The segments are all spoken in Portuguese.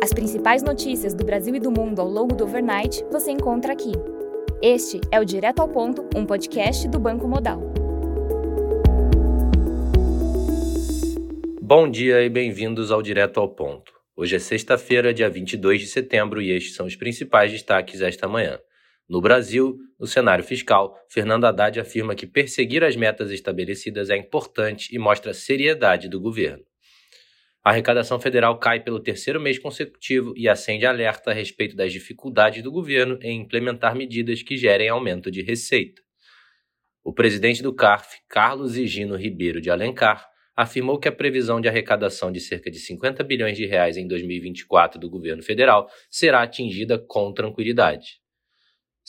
As principais notícias do Brasil e do mundo ao longo do overnight você encontra aqui. Este é o Direto ao Ponto, um podcast do Banco Modal. Bom dia e bem-vindos ao Direto ao Ponto. Hoje é sexta-feira, dia 22 de setembro, e estes são os principais destaques esta manhã. No Brasil, no cenário fiscal, Fernando Haddad afirma que perseguir as metas estabelecidas é importante e mostra a seriedade do governo. A arrecadação federal cai pelo terceiro mês consecutivo e acende alerta a respeito das dificuldades do governo em implementar medidas que gerem aumento de receita. O presidente do CARF, Carlos Higino Ribeiro de Alencar, afirmou que a previsão de arrecadação de cerca de 50 bilhões de reais em 2024 do governo federal será atingida com tranquilidade.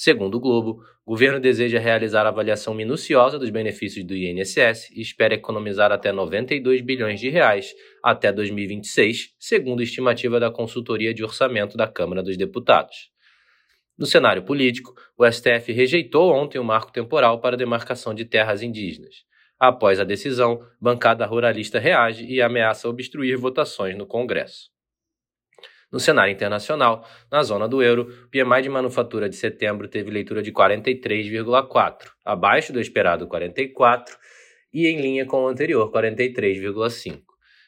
Segundo o Globo, o governo deseja realizar a avaliação minuciosa dos benefícios do INSS e espera economizar até 92 bilhões de reais até 2026, segundo estimativa da consultoria de orçamento da Câmara dos Deputados. No cenário político, o STF rejeitou ontem o marco temporal para a demarcação de terras indígenas. Após a decisão, bancada ruralista reage e ameaça obstruir votações no Congresso. No cenário internacional, na zona do euro, o PMI de manufatura de setembro teve leitura de 43,4, abaixo do esperado 44 e em linha com o anterior 43,5.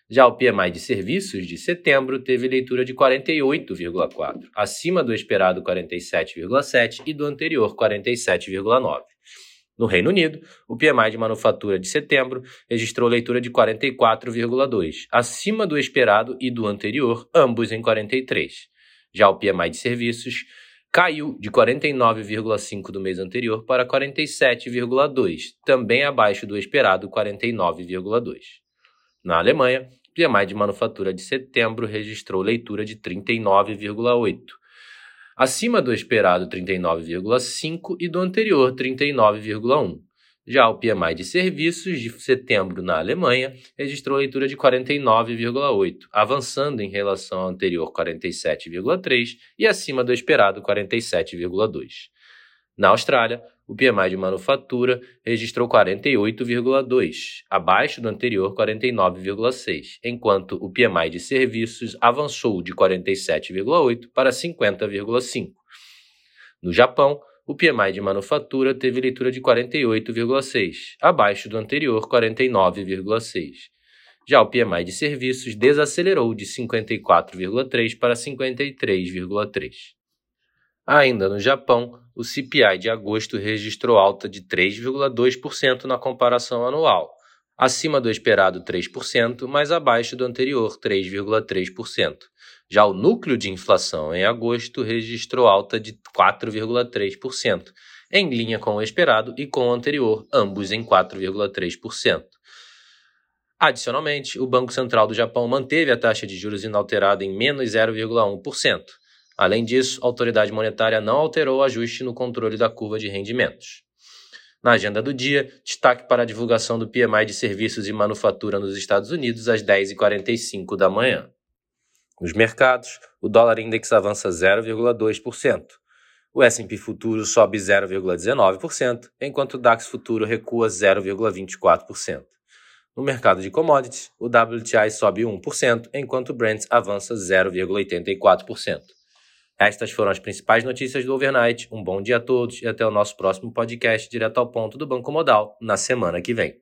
Já o PMI de serviços de setembro teve leitura de 48,4, acima do esperado 47,7 e do anterior 47,9. No Reino Unido, o PMI de manufatura de setembro registrou leitura de 44,2, acima do esperado e do anterior, ambos em 43. Já o PMI de serviços caiu de 49,5 do mês anterior para 47,2, também abaixo do esperado 49,2. Na Alemanha, o PMI de manufatura de setembro registrou leitura de 39,8, acima do esperado 39,5 e do anterior 39,1. Já o PMI de serviços de setembro na Alemanha registrou leitura de 49,8, avançando em relação ao anterior 47,3 e acima do esperado 47,2. Na Austrália, o PMI de manufatura registrou 48,2, abaixo do anterior 49,6, enquanto o PMI de serviços avançou de 47,8 para 50,5. No Japão, o PMI de manufatura teve leitura de 48,6, abaixo do anterior 49,6. Já o PMI de serviços desacelerou de 54,3 para 53,3. Ainda no Japão, o CPI de agosto registrou alta de 3,2% na comparação anual, acima do esperado 3%, mas abaixo do anterior 3,3%. Já o núcleo de inflação em agosto registrou alta de 4,3%, em linha com o esperado e com o anterior, ambos em 4,3%. Adicionalmente, o Banco Central do Japão manteve a taxa de juros inalterada em menos 0,1%. Além disso, a autoridade monetária não alterou o ajuste no controle da curva de rendimentos. Na agenda do dia, destaque para a divulgação do PMI de serviços e manufatura nos Estados Unidos às 10h45 da manhã. Nos mercados, o dólar index avança 0,2%. O S&P futuro sobe 0,19%, enquanto o DAX futuro recua 0,24%. No mercado de commodities, o WTI sobe 1%, enquanto o Brent avança 0,84%. Estas foram as principais notícias do Overnight. Um bom dia a todos e até o nosso próximo podcast direto ao ponto do Banco Modal na semana que vem.